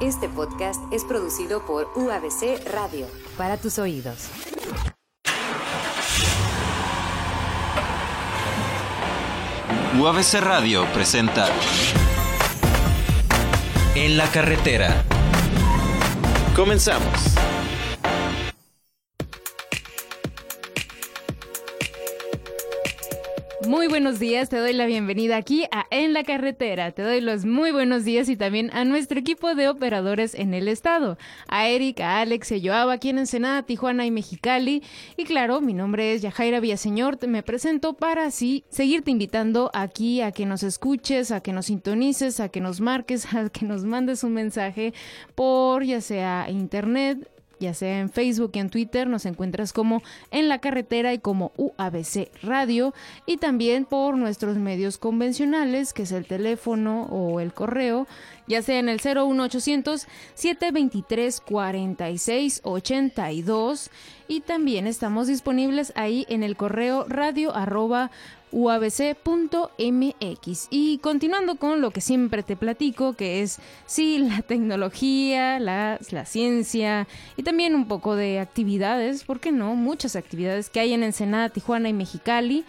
Este podcast es producido por UABC Radio, para tus oídos. UABC Radio presenta En la carretera. Comenzamos. Muy buenos días, te doy la bienvenida aquí a En la Carretera. Te doy los muy buenos días y también a nuestro equipo de operadores en el estado. A Eric, a Alex, a Joab, aquí en Ensenada, Tijuana y Mexicali. Y claro, mi nombre es Yajaira Villaseñor. Me presento para así seguirte invitando aquí a que nos escuches, a que nos sintonices, a que nos marques, a que nos mandes un mensaje por ya sea internet, ya sea en Facebook y en Twitter, nos encuentras como En la Carretera y como UABC Radio, y también por nuestros medios convencionales, que es el teléfono o el correo, ya sea en el 01800 723 4682 y también estamos disponibles ahí en el correo radio arroba uabc.mx. Y continuando con lo que siempre te platico, que es sí, la tecnología, la, la, ciencia y también un poco de actividades, ¿por qué no? Muchas actividades que hay en Ensenada, Tijuana y Mexicali.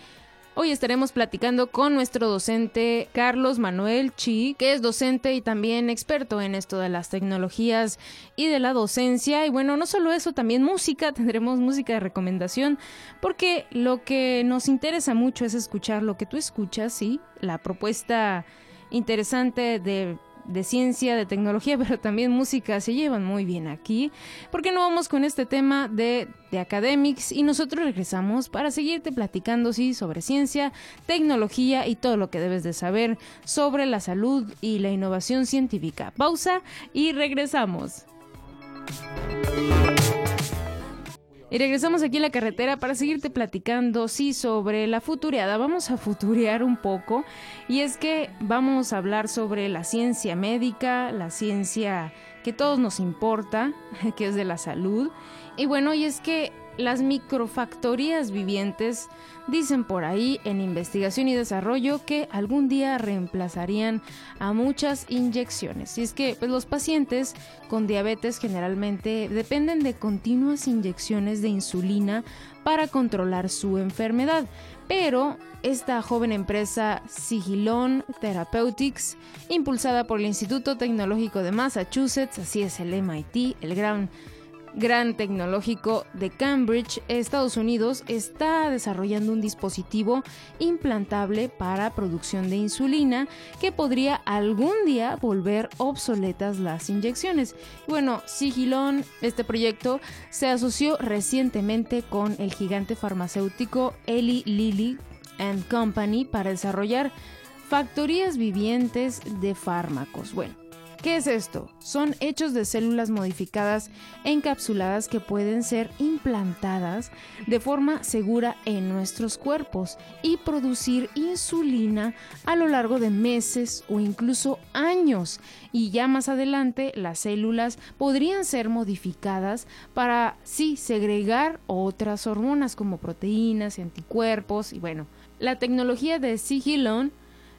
Hoy estaremos platicando con nuestro docente Carlos Manuel Chi, que es docente y también experto en esto de las tecnologías y de la docencia. Y bueno, no solo eso, también música, tendremos música de recomendación, porque lo que nos interesa mucho es escuchar lo que tú escuchas, sí, la propuesta interesante de de ciencia, de tecnología, pero también música se llevan muy bien aquí. porque no vamos con este tema de, de academics y nosotros regresamos para seguirte platicando, sí, sobre ciencia, tecnología y todo lo que debes de saber sobre la salud y la innovación científica? Pausa y regresamos. Y regresamos aquí a la carretera para seguirte platicando, sí, sobre la futureada. Vamos a futurear un poco. Y es que vamos a hablar sobre la ciencia médica, la ciencia que todos nos importa, que es de la salud. Y bueno, y es que las microfactorías vivientes dicen por ahí en investigación y desarrollo que algún día reemplazarían a muchas inyecciones. Y es que pues, los pacientes con diabetes generalmente dependen de continuas inyecciones de insulina para controlar su enfermedad. Pero esta joven empresa Sigilon Therapeutics, impulsada por el Instituto Tecnológico de Massachusetts, así es el MIT, el gran Gran Tecnológico de Cambridge, Estados Unidos, está desarrollando un dispositivo implantable para producción de insulina que podría algún día volver obsoletas las inyecciones. Bueno, Sigilon, este proyecto, se asoció recientemente con el gigante farmacéutico Eli Lilly and Company para desarrollar factorías vivientes de fármacos. Bueno, ¿Qué es esto? Son hechos de células modificadas encapsuladas que pueden ser implantadas de forma segura en nuestros cuerpos y producir insulina a lo largo de meses o incluso años. Y ya más adelante las células podrían ser modificadas para sí segregar otras hormonas como proteínas y anticuerpos. Y bueno, la tecnología de Sigilon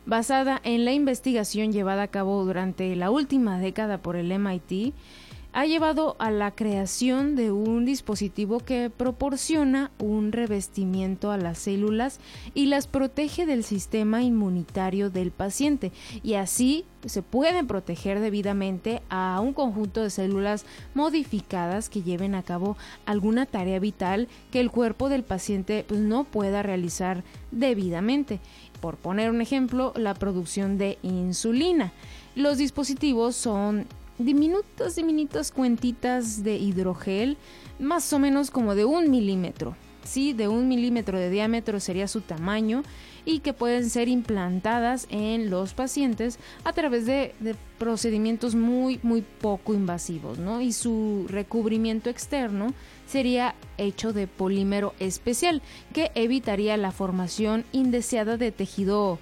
basada en la investigación llevada a cabo durante la última década por el MIT, ha llevado a la creación de un dispositivo que proporciona un revestimiento a las células y las protege del sistema inmunitario del paciente. Y así se pueden proteger debidamente a un conjunto de células modificadas que lleven a cabo alguna tarea vital que el cuerpo del paciente pues, no pueda realizar debidamente por poner un ejemplo, la producción de insulina. Los dispositivos son diminutas, diminutas cuentitas de hidrogel, más o menos como de un milímetro. Sí, de un milímetro de diámetro sería su tamaño y que pueden ser implantadas en los pacientes a través de, procedimientos muy, muy poco invasivos, ¿no? Y su recubrimiento externo sería hecho de polímero especial que evitaría la formación indeseada de tejido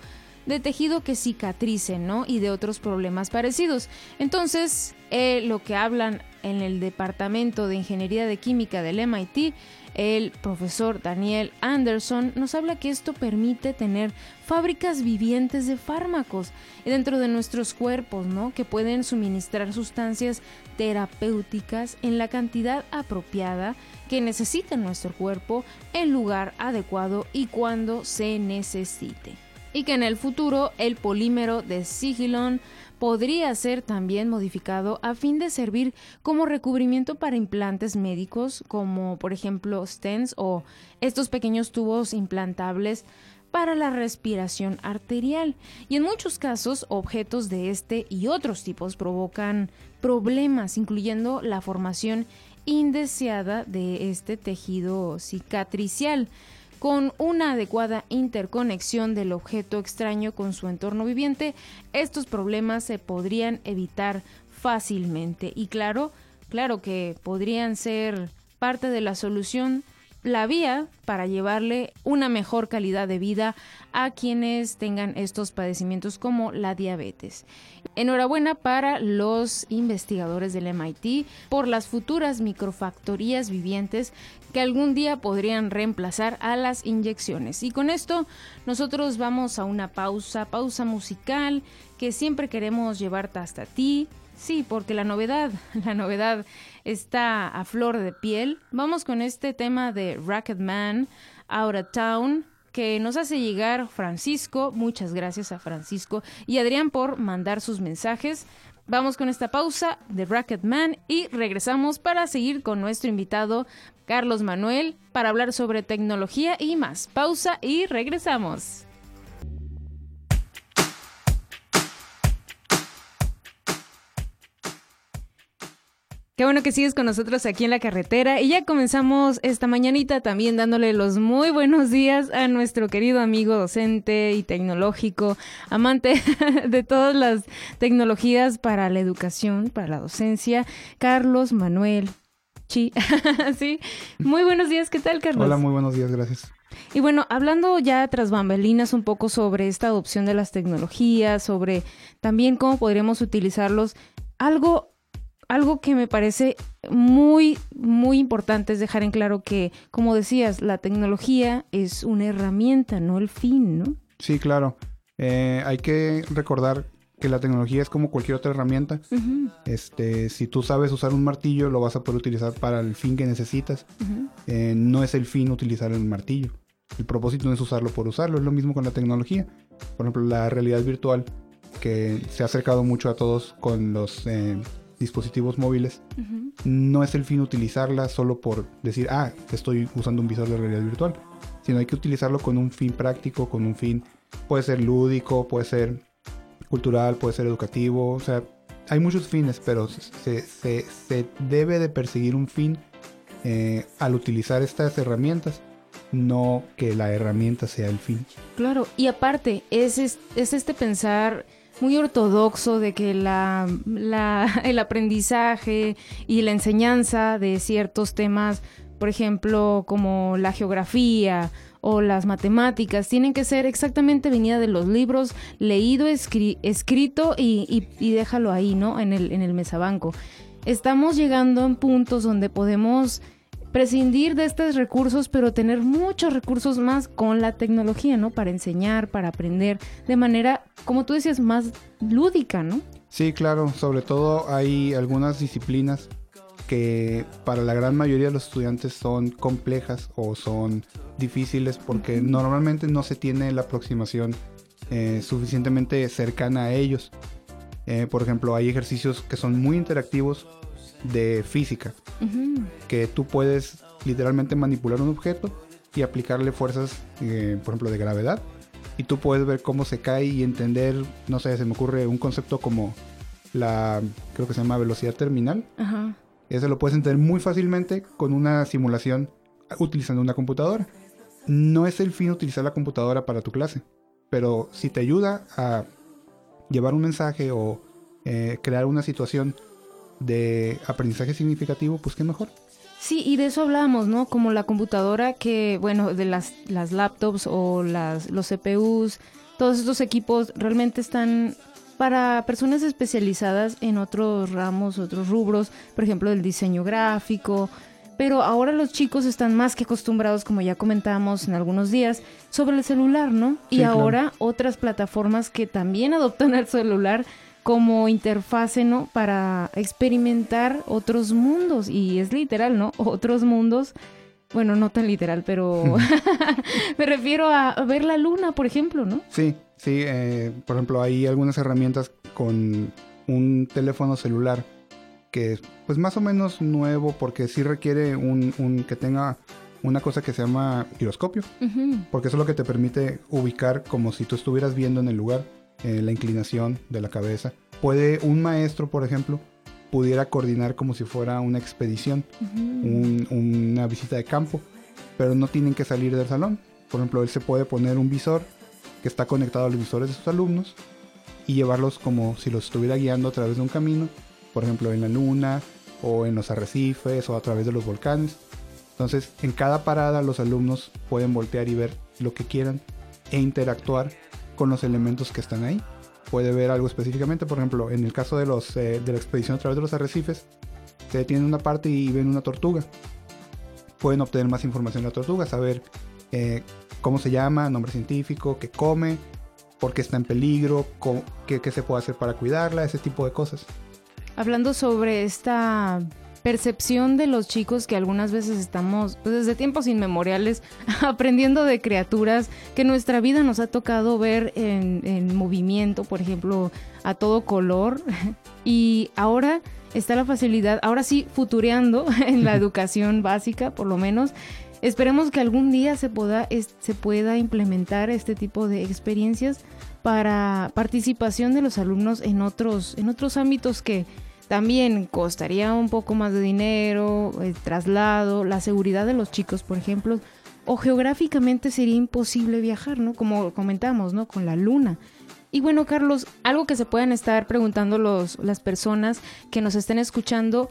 de tejido que cicatrice, ¿no? Y de otros problemas parecidos. Entonces, eh, lo que hablan en el Departamento de Ingeniería de Química del MIT, el profesor Daniel Anderson nos habla que esto permite tener fábricas vivientes de fármacos dentro de nuestros cuerpos, ¿no? Que pueden suministrar sustancias terapéuticas en la cantidad apropiada que necesita nuestro cuerpo, en lugar adecuado y cuando se necesite. Y que en el futuro el polímero de Sigilon podría ser también modificado a fin de servir como recubrimiento para implantes médicos como por ejemplo stents o estos pequeños tubos implantables para la respiración arterial. Y en muchos casos, objetos de este y otros tipos provocan problemas, incluyendo la formación indeseada de este tejido cicatricial. Con una adecuada interconexión del objeto extraño con su entorno viviente, estos problemas se podrían evitar fácilmente. Y claro, claro que podrían ser parte de la solución la vía para llevarle una mejor calidad de vida a quienes tengan estos padecimientos como la diabetes. Enhorabuena para los investigadores del MIT por las futuras microfactorías vivientes que algún día podrían reemplazar a las inyecciones. Y con esto nosotros vamos a una pausa, pausa musical que siempre queremos llevarte hasta ti. Sí, porque la novedad, la novedad está a flor de piel. Vamos con este tema de Rocketman, Out of Town, que nos hace llegar Francisco. Muchas gracias a Francisco y Adrián por mandar sus mensajes. Vamos con esta pausa de Rocketman y regresamos para seguir con nuestro invitado Carlos Manuel para hablar sobre tecnología y más. Pausa y regresamos. Qué bueno que sigues con nosotros aquí en la carretera y ya comenzamos esta mañanita también dándole los muy buenos días a nuestro querido amigo docente y tecnológico, amante de todas las tecnologías para la educación, para la docencia, Carlos Manuel Chi. sí, muy buenos días, ¿qué tal Carlos? Hola, muy buenos días, gracias. Y bueno, hablando ya tras bambalinas un poco sobre esta adopción de las tecnologías, sobre también cómo podríamos utilizarlos, algo algo que me parece muy, muy importante es dejar en claro que, como decías, la tecnología es una herramienta, no el fin, ¿no? Sí, claro. Eh, hay que recordar que la tecnología es como cualquier otra herramienta. Este, si tú sabes usar un martillo, lo vas a poder utilizar para el fin que necesitas. Eh, no es el fin utilizar el martillo. El propósito no es usarlo por usarlo. Es lo mismo con la tecnología. Por ejemplo, la realidad virtual que se ha acercado mucho a todos con los eh, dispositivos móviles, no es el fin utilizarla solo por decir, ah, estoy usando un visor de realidad virtual, sino hay que utilizarlo con un fin práctico, con un fin, puede ser lúdico, puede ser cultural, puede ser educativo, o sea, hay muchos fines, pero se, se, debe de perseguir un fin eh, al utilizar estas herramientas no que la herramienta sea el fin. Claro, y aparte, es, es, es este pensar muy ortodoxo de que la, el aprendizaje y la enseñanza de ciertos temas, por ejemplo, como la geografía o las matemáticas, tienen que ser exactamente venida de los libros, leído, escrito y, y, déjalo ahí, ¿no? En el, en el mesabanco. Estamos llegando en puntos donde podemos prescindir de estos recursos, pero tener muchos recursos más con la tecnología, ¿no? Para enseñar, para aprender de manera, como tú decías, más lúdica, ¿no? Sí, claro, sobre todo hay algunas disciplinas que para la gran mayoría de los estudiantes son complejas o son difíciles porque normalmente no se tiene la aproximación eh, suficientemente cercana a ellos. Eh, por ejemplo, hay ejercicios que son muy interactivos de física, que tú puedes literalmente manipular un objeto y aplicarle fuerzas, eh, por ejemplo, de gravedad, y tú puedes ver cómo se cae y entender, no sé, se me ocurre un concepto como la, creo que se llama velocidad terminal. Eso lo puedes entender muy fácilmente con una simulación utilizando una computadora. No es el fin utilizar la computadora para tu clase, pero si te ayuda a llevar un mensaje o eh, crear una situación de aprendizaje significativo, pues qué mejor. Sí, y de eso hablamos, ¿no? Como la computadora que, bueno, de las, las laptops o las, los CPUs, todos estos equipos realmente están para personas especializadas en otros ramos, otros rubros, por ejemplo, del diseño gráfico. Pero ahora los chicos están más que acostumbrados, como ya comentábamos en algunos días, sobre el celular, ¿no? y claro. ahora otras plataformas que también adoptan el celular como interfase, ¿no? Para experimentar otros mundos. Y es literal, ¿no? Otros mundos. Bueno, no tan literal, pero me refiero a a ver la luna, por ejemplo, ¿no? Sí, sí. eh, por ejemplo, hay algunas herramientas con un teléfono celular que es pues más o menos nuevo porque sí requiere un, un- que tenga una cosa que se llama giroscopio. Porque eso es lo que te permite ubicar como si tú estuvieras viendo en el lugar eh, la inclinación de la cabeza. Puede un maestro, por ejemplo, pudiera coordinar como si fuera una expedición, un- una visita de campo, pero no tienen que salir del salón. Por ejemplo, él se puede poner un visor que está conectado a los visores de sus alumnos y llevarlos como si los estuviera guiando a través de un camino, por ejemplo, en la luna o en los arrecifes o a través de los volcanes. Entonces, en cada parada los alumnos pueden voltear y ver lo que quieran e interactuar con los elementos que están ahí. Puede ver algo específicamente, por ejemplo, en el caso de, los, eh, de la expedición a través de los arrecifes, se detienen en una parte y ven una tortuga. Pueden obtener más información de la tortuga, saber eh, cómo se llama, nombre científico, qué come, por qué está en peligro, qué, qué se puede hacer para cuidarla, ese tipo de cosas. Hablando sobre esta percepción de los chicos que algunas veces estamos, pues desde tiempos inmemoriales, aprendiendo de criaturas que nuestra vida nos ha tocado ver en, en movimiento, por ejemplo, a todo color. Y ahora está la facilidad, ahora sí, futureando en la educación básica, por lo menos. Esperemos que algún día se pueda, es- se pueda implementar este tipo de experiencias para participación de los alumnos en otros, en otros ámbitos que también costaría un poco más de dinero, el traslado, la seguridad de los chicos, por ejemplo, o geográficamente sería imposible viajar, ¿no? Como comentamos, ¿no? Con la luna. Y bueno, Carlos, algo que se puedan estar preguntando los, las personas que nos estén escuchando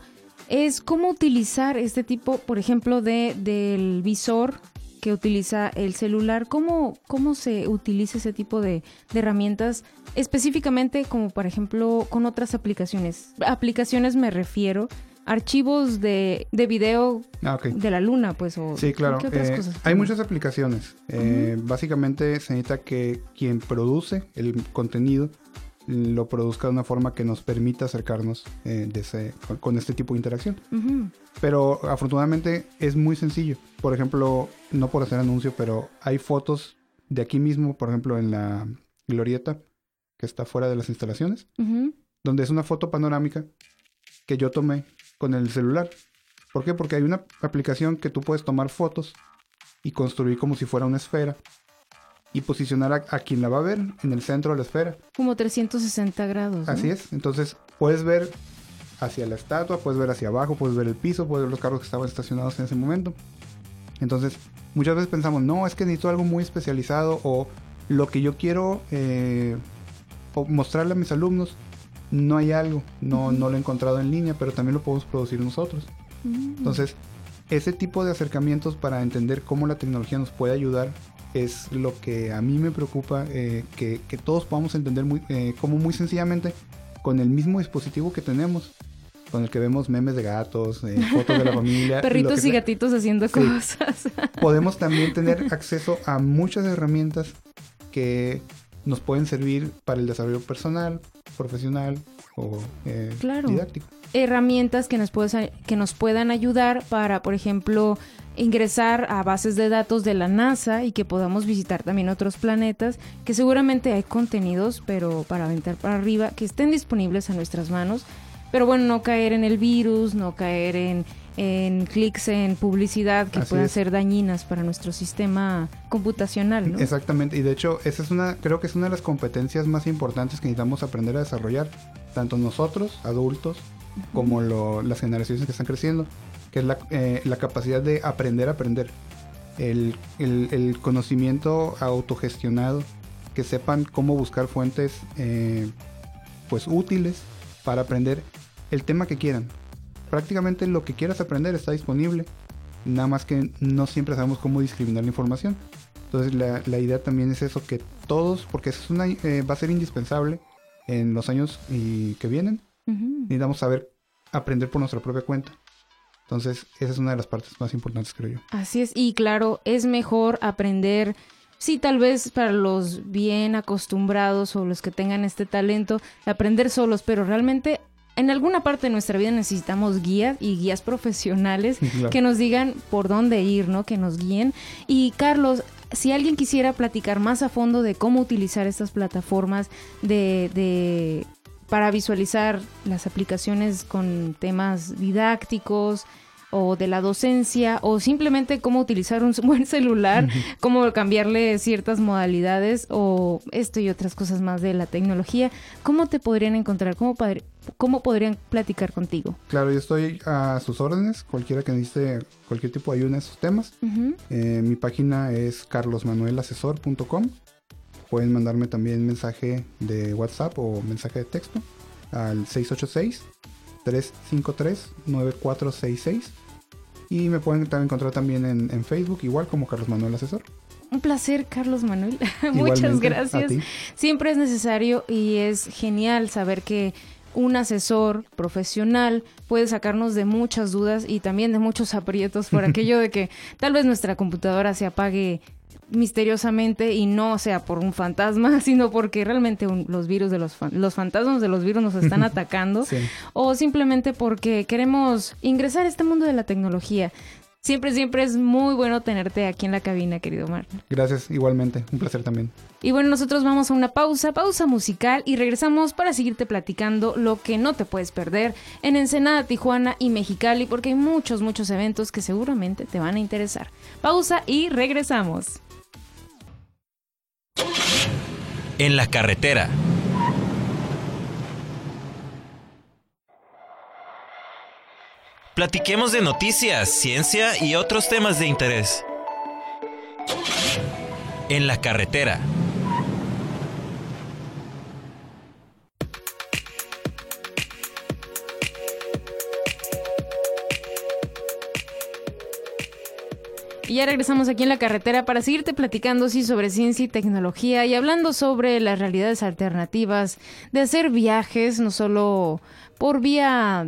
es cómo utilizar este tipo, por ejemplo, de, del visor que utiliza el celular, cómo, cómo se utiliza ese tipo de, de herramientas específicamente como por ejemplo con otras aplicaciones. Aplicaciones me refiero, archivos de, de video Ah, de la luna, pues, o Sí, claro. ¿qué otras eh, cosas? hay muchas aplicaciones. Eh, Básicamente se necesita que quien produce el contenido lo produzca de una forma que nos permita acercarnos eh, de ese- con, con este tipo de interacción. Ujú. Pero afortunadamente es muy sencillo. Por ejemplo, no por hacer anuncio, pero hay fotos de aquí mismo, por ejemplo, en la glorieta que está fuera de las instalaciones, donde es una foto panorámica que yo tomé con el celular. ¿Por qué? Porque hay una aplicación que tú puedes tomar fotos y construir como si fuera una esfera y posicionar a, a quien la va a ver en el centro de la esfera. Como 360 grados. ¿no? Así es. Entonces puedes ver hacia la estatua, puedes ver hacia abajo, puedes ver el piso, puedes ver los carros que estaban estacionados en ese momento. Entonces muchas veces pensamos, no, es que necesito algo muy especializado o lo que yo quiero eh, mostrarle a mis alumnos, no hay algo, no, no lo he encontrado en línea, pero también lo podemos producir nosotros. Mm. Entonces, ese tipo de acercamientos para entender cómo la tecnología nos puede ayudar es lo que a mí me preocupa, eh, que, que todos podamos entender muy, eh, como muy sencillamente con el mismo dispositivo que tenemos, con el que vemos memes de gatos, eh, fotos de la familia. Perritos y gatitos haciendo Sí. cosas. Podemos también tener acceso a muchas herramientas que nos pueden servir para el desarrollo personal, profesional o eh, Claro. didáctico. herramientas que nos, puedan, que nos puedan ayudar para, por ejemplo, ingresar a bases de datos de la NASA y que podamos visitar también otros planetas, que seguramente hay contenidos, pero para aventar para arriba, que estén disponibles a nuestras manos. Pero bueno, no caer en el virus, no caer en, en clics en publicidad que Así puedan es. ser dañinas para nuestro sistema computacional, ¿no? Exactamente, y de hecho esa es una, creo que es una de las competencias más importantes que necesitamos aprender a desarrollar, tanto nosotros, adultos, como lo- las generaciones que están creciendo, que es la, eh, la capacidad de aprender a aprender, el, el- el conocimiento autogestionado, que sepan cómo buscar fuentes eh, pues útiles para aprender el tema que quieran. Prácticamente lo que quieras aprender está disponible, nada más que no siempre sabemos cómo discriminar la información. Entonces la, la idea también es eso, que todos, porque eso es una, eh, va a ser indispensable en los años y que vienen. Necesitamos saber aprender por nuestra propia cuenta. Entonces, esa es una de las partes más importantes, creo yo. Así es, y claro, es mejor aprender, sí, tal vez para los bien acostumbrados o los que tengan este talento, aprender solos, pero realmente en alguna parte de nuestra vida necesitamos guías y guías profesionales que nos digan por dónde ir, ¿no? Que nos guíen. Y Carlos, si alguien quisiera platicar más a fondo de cómo utilizar estas plataformas de, de para visualizar las aplicaciones con temas didácticos o de la docencia o simplemente cómo utilizar un buen celular, cómo cambiarle ciertas modalidades o esto y otras cosas más de la tecnología, ¿cómo te podrían encontrar? ¿Cómo, cómo podrían platicar contigo? Claro, yo estoy a sus órdenes, cualquiera que necesite cualquier tipo de ayuda en esos temas. Eh, mi página es carlosmanuelasesor.com pueden mandarme también mensaje de WhatsApp o mensaje de texto al 686-353-9466. Y me pueden también encontrar también en, Facebook, igual como Carlos Manuel Asesor. Un placer, Carlos Manuel. Muchas gracias. Siempre es necesario y es genial saber que un asesor profesional puede sacarnos de muchas dudas y también de muchos aprietos por aquello de que tal vez nuestra computadora se apague misteriosamente y no sea por un fantasma, sino porque realmente los virus de los, los fantasmas de los virus nos están atacando o simplemente porque queremos ingresar a este mundo de la tecnología. Siempre, siempre es muy bueno tenerte aquí en la cabina, querido Mar. Gracias, igualmente. Un placer también. Y bueno, nosotros vamos a una pausa, pausa musical y regresamos para seguirte platicando lo que no te puedes perder en Ensenada, Tijuana y Mexicali, porque hay muchos, muchos eventos que seguramente te van a interesar. Pausa y regresamos. En la carretera. Platiquemos de noticias, ciencia y otros temas de interés. En la carretera. Y ya regresamos aquí en la carretera para seguirte platicando sí, sobre ciencia y tecnología y hablando sobre las realidades alternativas de hacer viajes, no solo por vía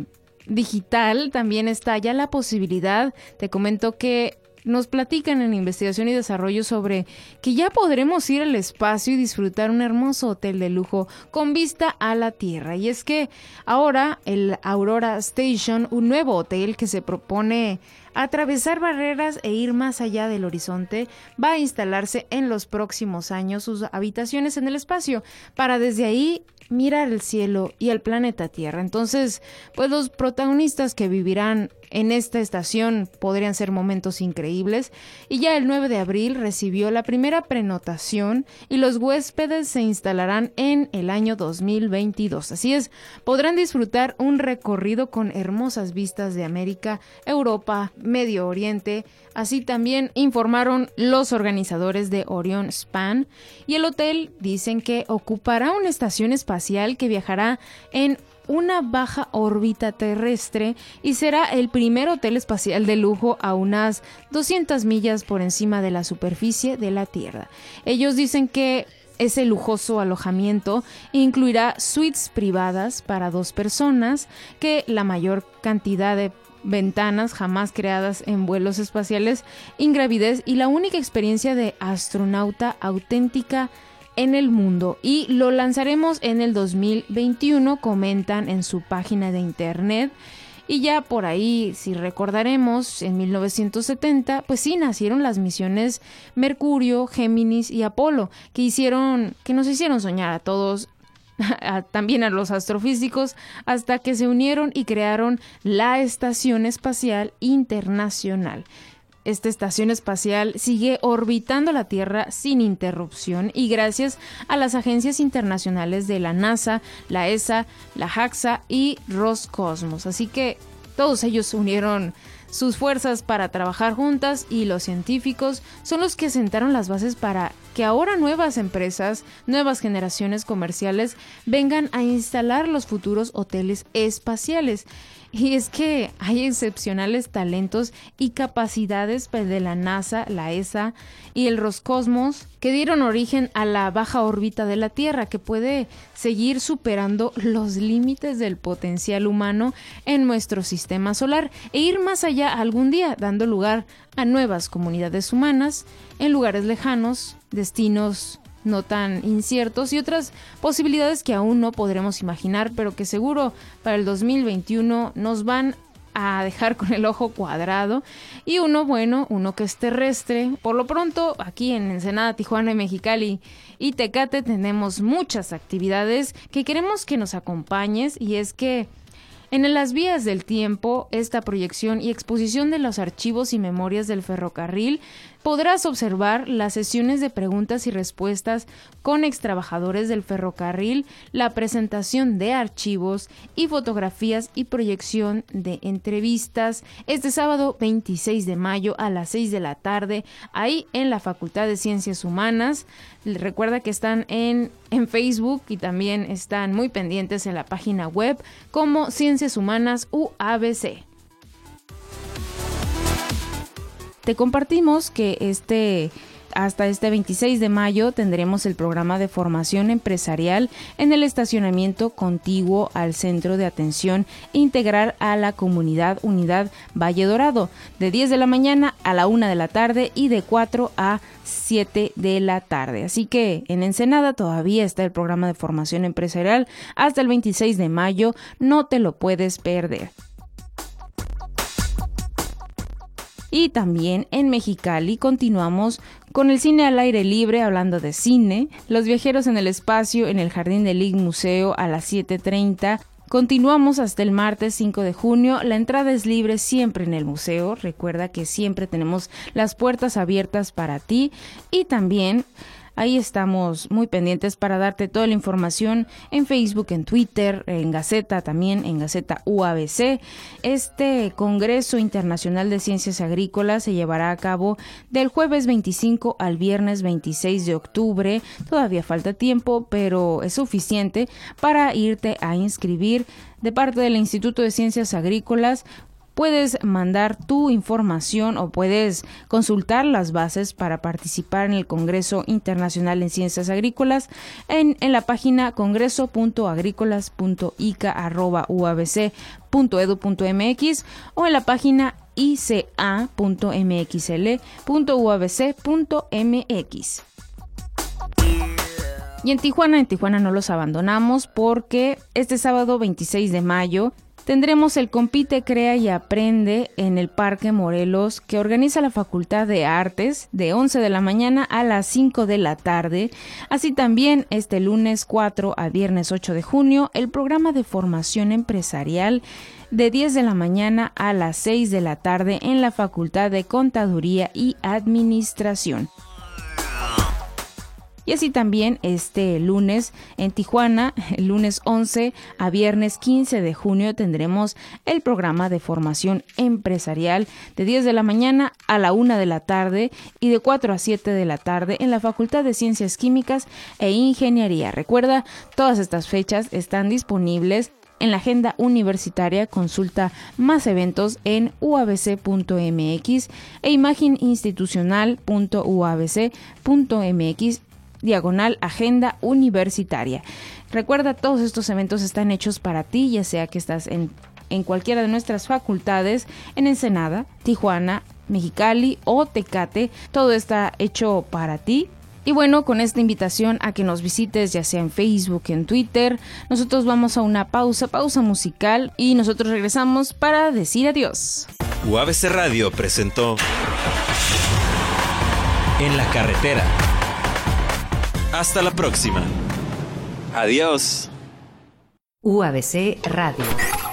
digital, también está ya la posibilidad, te comento que nos platican en investigación y desarrollo sobre que ya podremos ir al espacio y disfrutar un hermoso hotel de lujo con vista a la Tierra. Y es que ahora el Aurora Station, un nuevo hotel que se propone atravesar barreras e ir más allá del horizonte, va a instalarse en los próximos años sus habitaciones en el espacio para desde ahí mirar el cielo y el planeta Tierra. Entonces, pues los protagonistas que vivirán en esta estación podrían ser momentos increíbles y ya el 9 de abril recibió la primera prenotación y los huéspedes se instalarán en el año 2022. Así es, podrán disfrutar un recorrido con hermosas vistas de América, Europa, Medio Oriente, Así también informaron los organizadores de Orion Span y el hotel dicen que ocupará una estación espacial que viajará en una baja órbita terrestre y será el primer hotel espacial de lujo a unas 200 millas por encima de la superficie de la Tierra. Ellos dicen que ese lujoso alojamiento incluirá suites privadas para dos personas, que la mayor cantidad de ventanas jamás creadas en vuelos espaciales, ingravidez y la única experiencia de astronauta auténtica en el mundo y lo lanzaremos en el 2021, comentan en su página de internet. Y ya por ahí, si recordaremos, en 1970, pues sí nacieron las misiones Mercurio, Géminis y Apolo, que hicieron, que nos hicieron soñar a todos también a los astrofísicos, hasta que se unieron y crearon la Estación Espacial Internacional. Esta estación espacial sigue orbitando la Tierra sin interrupción y gracias a las agencias internacionales de la NASA, la ESA, la JAXA y Roscosmos. Así que todos ellos unieron sus fuerzas para trabajar juntas y los científicos son los que sentaron las bases para que ahora nuevas empresas, nuevas generaciones comerciales vengan a instalar los futuros hoteles espaciales. Y es que hay excepcionales talentos y capacidades de la NASA, la ESA y el Roscosmos que dieron origen a la baja órbita de la Tierra, que puede seguir superando los límites del potencial humano en nuestro sistema solar e ir más allá algún día, dando lugar a nuevas comunidades humanas en lugares lejanos, destinos no tan inciertos y otras posibilidades que aún no podremos imaginar, pero que seguro para el 2021 nos van a dejar con el ojo cuadrado y uno bueno, uno que es terrestre. Por lo pronto, aquí en Ensenada, Tijuana y Mexicali y Tecate tenemos muchas actividades que queremos que nos acompañes y es que en las vías del tiempo, esta proyección y exposición de los archivos y memorias del ferrocarril podrás observar las sesiones de preguntas y respuestas con extrabajadores del ferrocarril, la presentación de archivos y fotografías y proyección de entrevistas este sábado 26 de mayo a las 6 de la tarde, ahí en la Facultad de Ciencias Humanas. Recuerda que están en, en Facebook y también están muy pendientes en la página web como Ciencias Humanas UABC. Te compartimos que este hasta este 26 de mayo tendremos el programa de formación empresarial en el estacionamiento contiguo al Centro de Atención Integral a la Comunidad Unidad Valle Dorado, de 10 de la mañana a la 1 de la tarde y de 4 a 7 de la tarde. Así que en Ensenada todavía está el programa de formación empresarial hasta el 26 de mayo, no te lo puedes perder. Y también en Mexicali continuamos con el cine al aire libre, hablando de cine, Los viajeros en el espacio en el Jardín del Ig Museo a las 7.30. Continuamos hasta el martes 5 de junio. La entrada es libre siempre en el museo. Recuerda que siempre tenemos las puertas abiertas para ti. Y también Ahí estamos muy pendientes para darte toda la información en Facebook, en Twitter, en Gaceta también, en Gaceta UABC. Este Congreso Internacional de Ciencias Agrícolas se llevará a cabo del jueves 25 al viernes 26 de octubre. Todavía falta tiempo, pero es suficiente para irte a inscribir de parte del Instituto de Ciencias Agrícolas puedes mandar tu información o puedes consultar las bases para participar en el Congreso Internacional en Ciencias Agrícolas en, la página congreso.agrícolas.ica.uabc.edu.mx o en la página ica.mxl.uabc.mx. Y en Tijuana, en Tijuana no los abandonamos porque este sábado 26 de mayo Tendremos el Compite, Crea y Aprende en el Parque Morelos que organiza la Facultad de Artes de 11 de la mañana a las 5 de la tarde. Así también este lunes 4 a viernes 8 de junio el programa de formación empresarial de 10 de la mañana a las 6 de la tarde en la Facultad de Contaduría y Administración. Y así también este lunes en Tijuana, el lunes 11 a viernes 15 de junio tendremos el programa de formación empresarial de 10 de la mañana a la 1 de la tarde y de 4 a 7 de la tarde en la Facultad de Ciencias Químicas e Ingeniería. Recuerda, todas estas fechas están disponibles en la agenda universitaria consulta más eventos en uabc.mx e imageninstitucional.uabc.mx diagonal agenda universitaria. Recuerda, todos estos eventos están hechos para ti, ya sea que estás en, en cualquiera de nuestras facultades, en Ensenada, Tijuana, Mexicali o Tecate. Todo está hecho para ti. Y bueno, con esta invitación a que nos visites ya sea en Facebook, en Twitter, nosotros vamos a una pausa, pausa musical y nosotros regresamos para decir adiós. UABC Radio presentó En la carretera hasta la próxima. Adiós. UABC Radio.